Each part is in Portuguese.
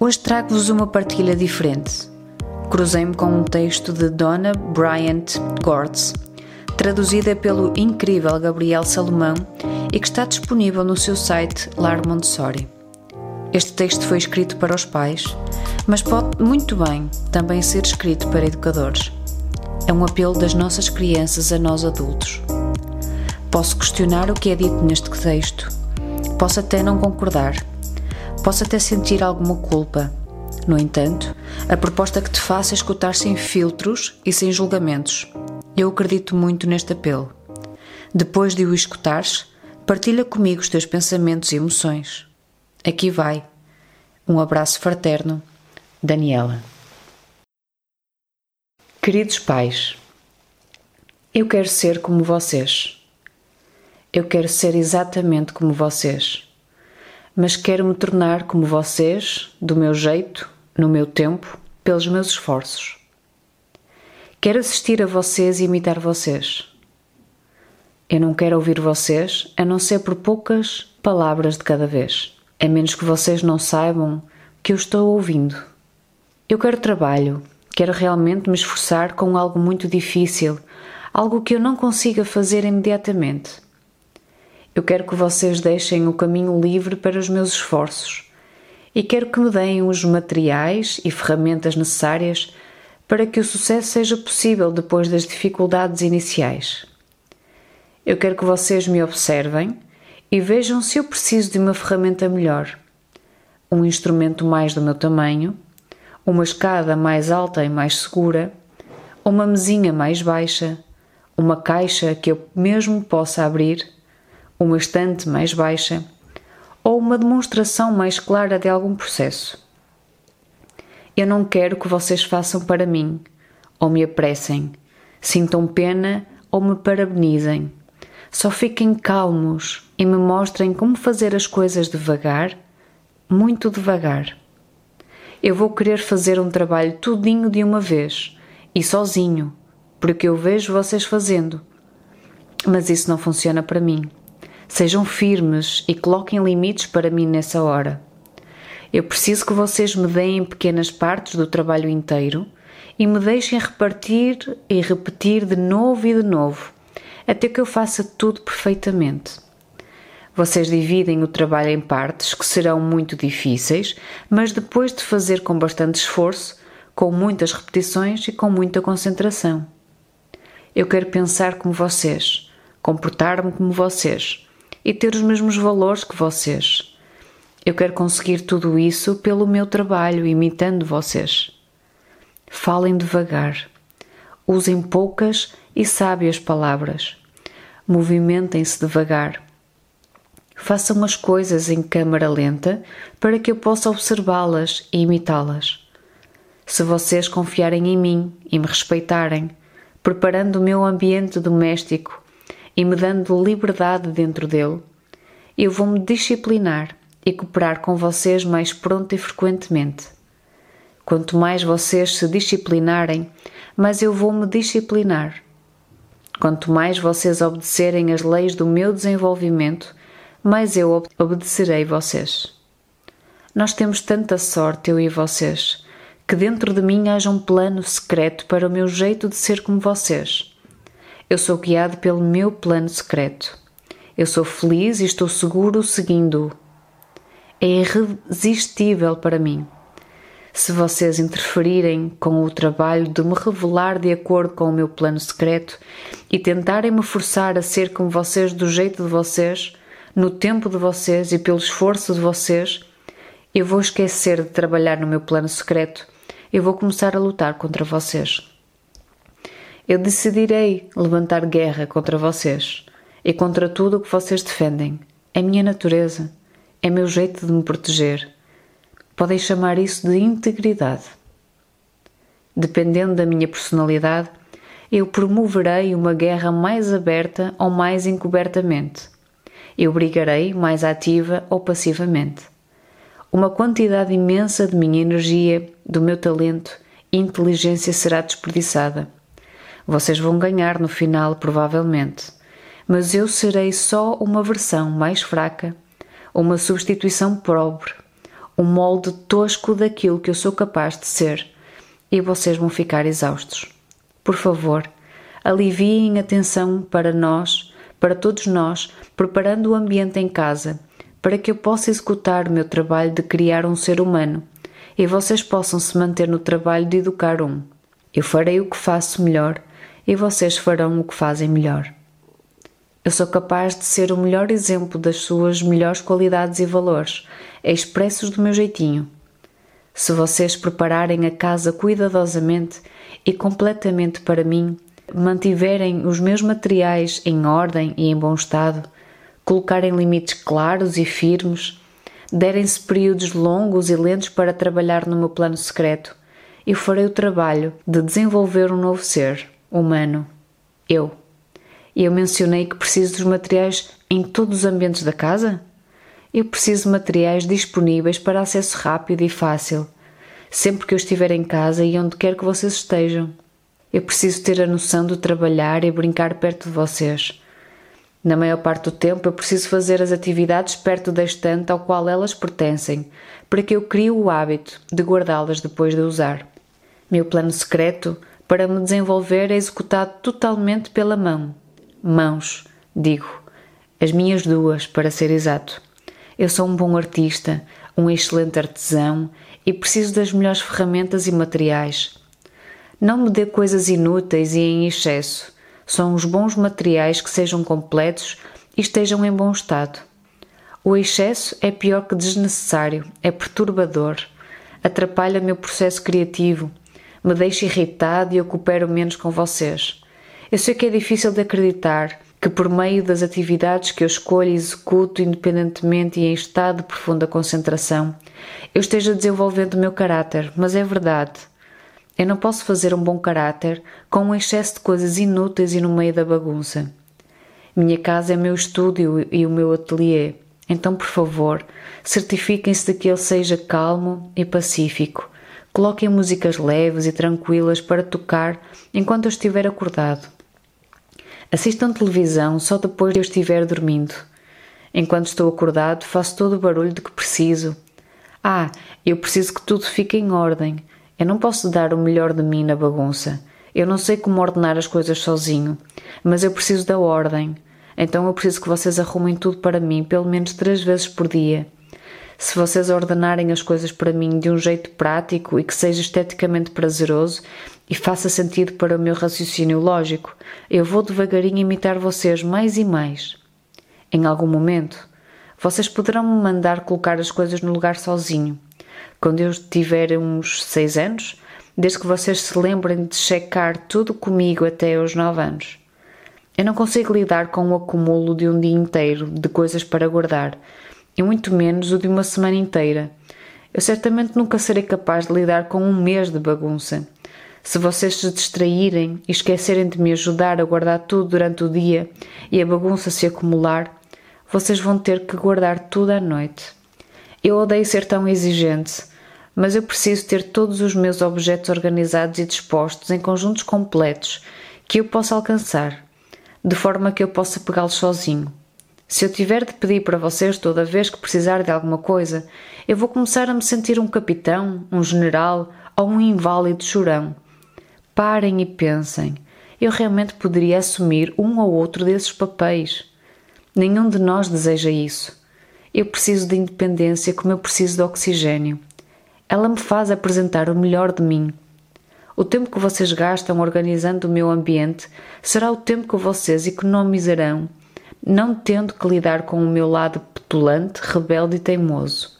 Hoje trago-vos uma partilha diferente. Cruzei-me com um texto de Donna Bryant Gortz, traduzida pelo incrível Gabriel Salomão e que está disponível no seu site Lar Montessori. Este texto foi escrito para os pais, mas pode muito bem também ser escrito para educadores. É um apelo das nossas crianças a nós adultos. Posso questionar o que é dito neste texto, posso até não concordar Posso até sentir alguma culpa. No entanto, a proposta que te faço é escutar sem filtros e sem julgamentos. Eu acredito muito neste apelo. Depois de o escutares, partilha comigo os teus pensamentos e emoções. Aqui vai. Um abraço fraterno, Daniela. Queridos pais, eu quero ser como vocês. Eu quero ser exatamente como vocês mas quero me tornar como vocês, do meu jeito, no meu tempo, pelos meus esforços. Quero assistir a vocês e imitar vocês. Eu não quero ouvir vocês a não ser por poucas palavras de cada vez, a menos que vocês não saibam que eu estou ouvindo. Eu quero trabalho, quero realmente me esforçar com algo muito difícil, algo que eu não consiga fazer imediatamente. Eu quero que vocês deixem o caminho livre para os meus esforços e quero que me deem os materiais e ferramentas necessárias para que o sucesso seja possível depois das dificuldades iniciais. Eu quero que vocês me observem e vejam se eu preciso de uma ferramenta melhor, um instrumento mais do meu tamanho, uma escada mais alta e mais segura, uma mesinha mais baixa, uma caixa que eu mesmo possa abrir uma estante mais baixa ou uma demonstração mais clara de algum processo. Eu não quero que vocês façam para mim, ou me apressem, sintam pena ou me parabenizem. Só fiquem calmos e me mostrem como fazer as coisas devagar, muito devagar. Eu vou querer fazer um trabalho tudinho de uma vez e sozinho, porque eu vejo vocês fazendo. Mas isso não funciona para mim. Sejam firmes e coloquem limites para mim nessa hora. Eu preciso que vocês me deem pequenas partes do trabalho inteiro e me deixem repartir e repetir de novo e de novo, até que eu faça tudo perfeitamente. Vocês dividem o trabalho em partes que serão muito difíceis, mas depois de fazer com bastante esforço, com muitas repetições e com muita concentração. Eu quero pensar como vocês, comportar-me como vocês e ter os mesmos valores que vocês. Eu quero conseguir tudo isso pelo meu trabalho, imitando vocês. Falem devagar. Usem poucas e sábias palavras. Movimentem-se devagar. Façam as coisas em câmara lenta para que eu possa observá-las e imitá-las. Se vocês confiarem em mim e me respeitarem, preparando o meu ambiente doméstico e me dando liberdade dentro dele, eu vou-me disciplinar e cooperar com vocês mais pronto e frequentemente. Quanto mais vocês se disciplinarem, mais eu vou me disciplinar. Quanto mais vocês obedecerem as leis do meu desenvolvimento, mais eu obedecerei vocês. Nós temos tanta sorte, eu e vocês, que dentro de mim haja um plano secreto para o meu jeito de ser como vocês. Eu sou guiado pelo meu plano secreto. Eu sou feliz e estou seguro seguindo-o. É irresistível para mim. Se vocês interferirem com o trabalho de me revelar de acordo com o meu plano secreto e tentarem me forçar a ser como vocês do jeito de vocês, no tempo de vocês e pelo esforço de vocês, eu vou esquecer de trabalhar no meu plano secreto. Eu vou começar a lutar contra vocês. Eu decidirei levantar guerra contra vocês e contra tudo o que vocês defendem. É minha natureza, é meu jeito de me proteger. Podem chamar isso de integridade. dependendo da minha personalidade, eu promoverei uma guerra mais aberta ou mais encobertamente. Eu brigarei mais ativa ou passivamente. Uma quantidade imensa de minha energia, do meu talento e inteligência será desperdiçada. Vocês vão ganhar no final, provavelmente, mas eu serei só uma versão mais fraca, uma substituição pobre, um molde tosco daquilo que eu sou capaz de ser, e vocês vão ficar exaustos. Por favor, aliviem a tensão para nós, para todos nós, preparando o ambiente em casa, para que eu possa executar o meu trabalho de criar um ser humano e vocês possam se manter no trabalho de educar um. Eu farei o que faço melhor e vocês farão o que fazem melhor. Eu sou capaz de ser o melhor exemplo das suas melhores qualidades e valores, expressos do meu jeitinho. Se vocês prepararem a casa cuidadosamente e completamente para mim, mantiverem os meus materiais em ordem e em bom estado, colocarem limites claros e firmes, derem-se períodos longos e lentos para trabalhar no meu plano secreto, eu farei o trabalho de desenvolver um novo ser, humano, eu. Eu mencionei que preciso dos materiais em todos os ambientes da casa? Eu preciso de materiais disponíveis para acesso rápido e fácil, sempre que eu estiver em casa e onde quer que vocês estejam. Eu preciso ter a noção de trabalhar e brincar perto de vocês. Na maior parte do tempo, eu preciso fazer as atividades perto da estante ao qual elas pertencem, para que eu crie o hábito de guardá-las depois de usar. Meu plano secreto para me desenvolver é executado totalmente pela mão. Mãos, digo. As minhas duas, para ser exato. Eu sou um bom artista, um excelente artesão e preciso das melhores ferramentas e materiais. Não me dê coisas inúteis e em excesso. São os bons materiais que sejam completos e estejam em bom estado. O excesso é pior que desnecessário, é perturbador, atrapalha meu processo criativo, me deixa irritado e eu coopero menos com vocês. Eu sei que é difícil de acreditar que, por meio das atividades que eu escolho e executo independentemente e em estado de profunda concentração, eu esteja desenvolvendo o meu caráter, mas é verdade. Eu não posso fazer um bom caráter com um excesso de coisas inúteis e no meio da bagunça. Minha casa é meu estúdio e o meu ateliê, então, por favor, certifiquem-se de que ele seja calmo e pacífico. Coloquem músicas leves e tranquilas para tocar enquanto eu estiver acordado. Assistam televisão só depois de eu estiver dormindo. Enquanto estou acordado, faço todo o barulho de que preciso. Ah, eu preciso que tudo fique em ordem. Eu não posso dar o melhor de mim na bagunça. Eu não sei como ordenar as coisas sozinho, mas eu preciso da ordem. Então eu preciso que vocês arrumem tudo para mim pelo menos três vezes por dia. Se vocês ordenarem as coisas para mim de um jeito prático e que seja esteticamente prazeroso e faça sentido para o meu raciocínio lógico, eu vou devagarinho imitar vocês mais e mais. Em algum momento, vocês poderão me mandar colocar as coisas no lugar sozinho quando eu tiver uns seis anos, desde que vocês se lembrem de checar tudo comigo até aos nove anos. Eu não consigo lidar com o acúmulo de um dia inteiro de coisas para guardar, e muito menos o de uma semana inteira. Eu certamente nunca serei capaz de lidar com um mês de bagunça. Se vocês se distraírem e esquecerem de me ajudar a guardar tudo durante o dia e a bagunça se acumular, vocês vão ter que guardar tudo à noite. Eu odeio ser tão exigente, mas eu preciso ter todos os meus objetos organizados e dispostos em conjuntos completos que eu possa alcançar, de forma que eu possa pegá-los sozinho. Se eu tiver de pedir para vocês toda vez que precisar de alguma coisa, eu vou começar a me sentir um capitão, um general ou um inválido chorão. Parem e pensem. Eu realmente poderia assumir um ou outro desses papéis. Nenhum de nós deseja isso. Eu preciso de independência como eu preciso de oxigênio. Ela me faz apresentar o melhor de mim. O tempo que vocês gastam organizando o meu ambiente será o tempo que vocês economizarão, não tendo que lidar com o meu lado petulante, rebelde e teimoso.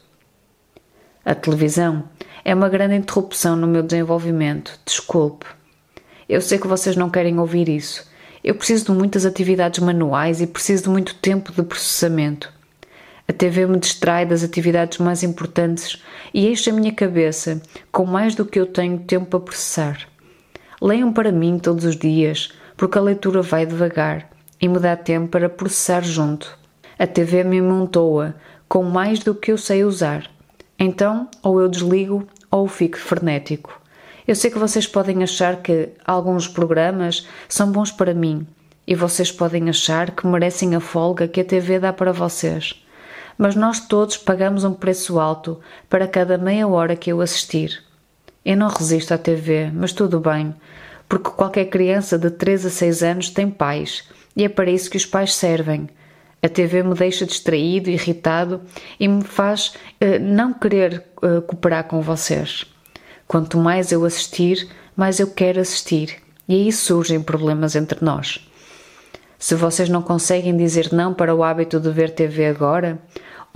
A televisão é uma grande interrupção no meu desenvolvimento. Desculpe. Eu sei que vocês não querem ouvir isso. Eu preciso de muitas atividades manuais e preciso de muito tempo de processamento. A TV me distrai das atividades mais importantes e enche a minha cabeça com mais do que eu tenho tempo para processar. Leiam para mim todos os dias, porque a leitura vai devagar e me dá tempo para processar junto. A TV me montou-a com mais do que eu sei usar. Então, ou eu desligo ou fico frenético. Eu sei que vocês podem achar que alguns programas são bons para mim e vocês podem achar que merecem a folga que a TV dá para vocês mas nós todos pagamos um preço alto para cada meia hora que eu assistir. Eu não resisto à TV, mas tudo bem, porque qualquer criança de 3 a 6 anos tem pais e é para isso que os pais servem. A TV me deixa distraído, irritado e me faz uh, não querer uh, cooperar com vocês. Quanto mais eu assistir, mais eu quero assistir, e aí surgem problemas entre nós. Se vocês não conseguem dizer não para o hábito de ver TV agora,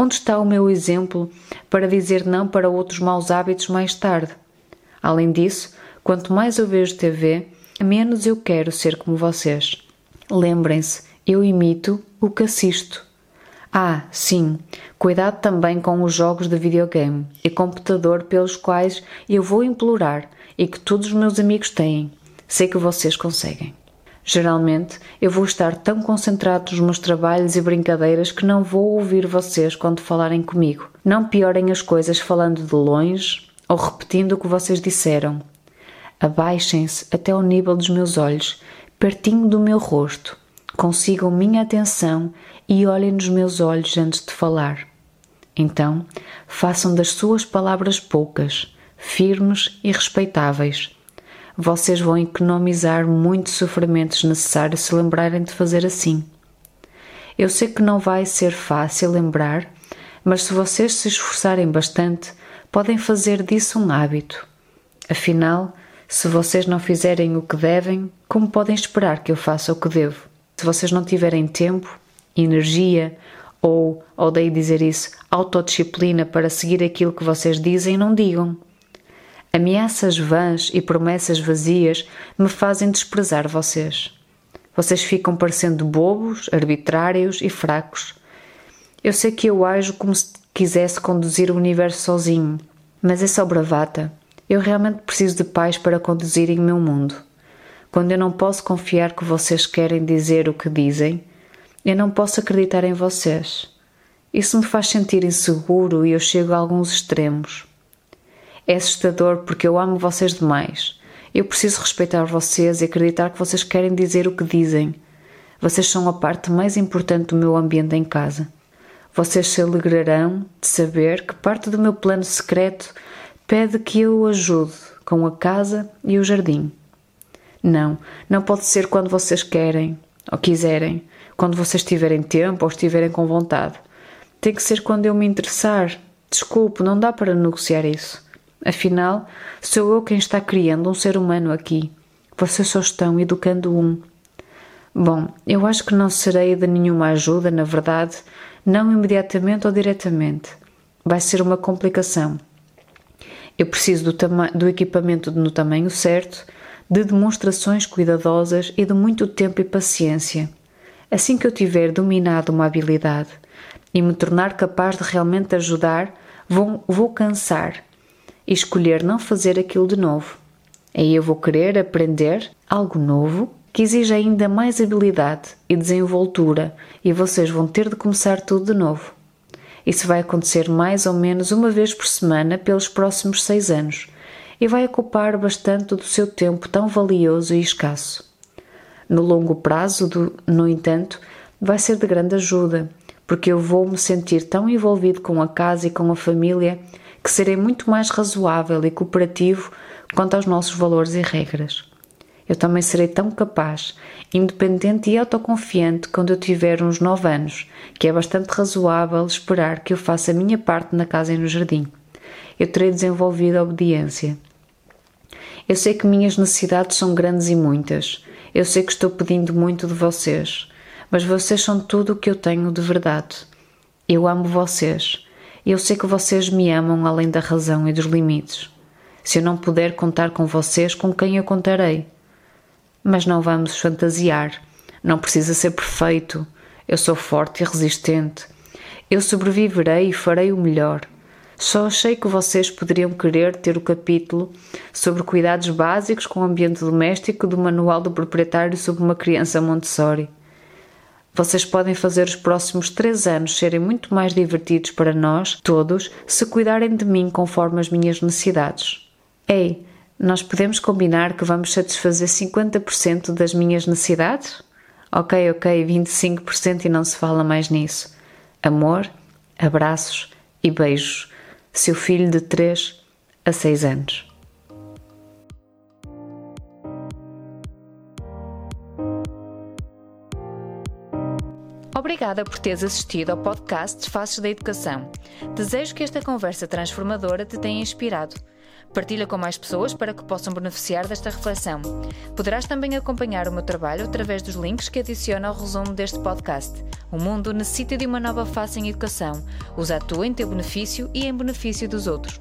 Onde está o meu exemplo para dizer não para outros maus hábitos mais tarde? Além disso, quanto mais eu vejo TV, menos eu quero ser como vocês. Lembrem-se, eu imito o que assisto. Ah, sim, cuidado também com os jogos de videogame e computador pelos quais eu vou implorar e que todos os meus amigos têm. Sei que vocês conseguem. Geralmente, eu vou estar tão concentrado nos meus trabalhos e brincadeiras que não vou ouvir vocês quando falarem comigo. Não piorem as coisas falando de longe ou repetindo o que vocês disseram. Abaixem-se até ao nível dos meus olhos, pertinho do meu rosto. Consigam minha atenção e olhem nos meus olhos antes de falar. Então, façam das suas palavras poucas, firmes e respeitáveis vocês vão economizar muitos sofrimentos necessários se lembrarem de fazer assim. Eu sei que não vai ser fácil lembrar, mas se vocês se esforçarem bastante, podem fazer disso um hábito. Afinal, se vocês não fizerem o que devem, como podem esperar que eu faça o que devo? Se vocês não tiverem tempo, energia ou, odeio dizer isso, autodisciplina para seguir aquilo que vocês dizem, não digam. Ameaças vãs e promessas vazias me fazem desprezar vocês. Vocês ficam parecendo bobos, arbitrários e fracos. Eu sei que eu ajo como se quisesse conduzir o universo sozinho, mas é só bravata. Eu realmente preciso de paz para conduzirem o meu mundo. Quando eu não posso confiar que vocês querem dizer o que dizem, eu não posso acreditar em vocês. Isso me faz sentir inseguro e eu chego a alguns extremos. É assustador porque eu amo vocês demais. Eu preciso respeitar vocês e acreditar que vocês querem dizer o que dizem. Vocês são a parte mais importante do meu ambiente em casa. Vocês se alegrarão de saber que parte do meu plano secreto pede que eu o ajude com a casa e o jardim. Não, não pode ser quando vocês querem ou quiserem, quando vocês tiverem tempo ou estiverem com vontade. Tem que ser quando eu me interessar. Desculpe, não dá para negociar isso. Afinal, sou eu quem está criando um ser humano aqui. Vocês só estão educando um. Bom, eu acho que não serei de nenhuma ajuda, na verdade, não imediatamente ou diretamente. Vai ser uma complicação. Eu preciso do, do equipamento no tamanho certo, de demonstrações cuidadosas e de muito tempo e paciência. Assim que eu tiver dominado uma habilidade e me tornar capaz de realmente ajudar, vou, vou cansar e escolher não fazer aquilo de novo. Aí eu vou querer aprender algo novo que exige ainda mais habilidade e desenvoltura e vocês vão ter de começar tudo de novo. Isso vai acontecer mais ou menos uma vez por semana pelos próximos seis anos e vai ocupar bastante do seu tempo tão valioso e escasso. No longo prazo, no entanto, vai ser de grande ajuda, porque eu vou me sentir tão envolvido com a casa e com a família que serei muito mais razoável e cooperativo quanto aos nossos valores e regras. Eu também serei tão capaz, independente e autoconfiante quando eu tiver uns nove anos, que é bastante razoável esperar que eu faça a minha parte na casa e no jardim. Eu terei desenvolvido a obediência. Eu sei que minhas necessidades são grandes e muitas. Eu sei que estou pedindo muito de vocês, mas vocês são tudo o que eu tenho de verdade. Eu amo vocês eu sei que vocês me amam além da razão e dos limites. Se eu não puder contar com vocês, com quem eu contarei? Mas não vamos fantasiar. Não precisa ser perfeito. Eu sou forte e resistente. Eu sobreviverei e farei o melhor. Só achei que vocês poderiam querer ter o capítulo sobre cuidados básicos com o ambiente doméstico do Manual do Proprietário sobre uma criança Montessori. Vocês podem fazer os próximos três anos serem muito mais divertidos para nós, todos, se cuidarem de mim conforme as minhas necessidades. Ei, nós podemos combinar que vamos satisfazer 50% das minhas necessidades? Ok, ok, 25% e não se fala mais nisso. Amor, abraços e beijos. Seu filho de 3 a 6 anos. Obrigada por teres assistido ao podcast Faces da Educação. Desejo que esta conversa transformadora te tenha inspirado. Partilha com mais pessoas para que possam beneficiar desta reflexão. Poderás também acompanhar o meu trabalho através dos links que adiciono ao resumo deste podcast. O mundo necessita de uma nova face em educação. Usa a tua em teu benefício e em benefício dos outros.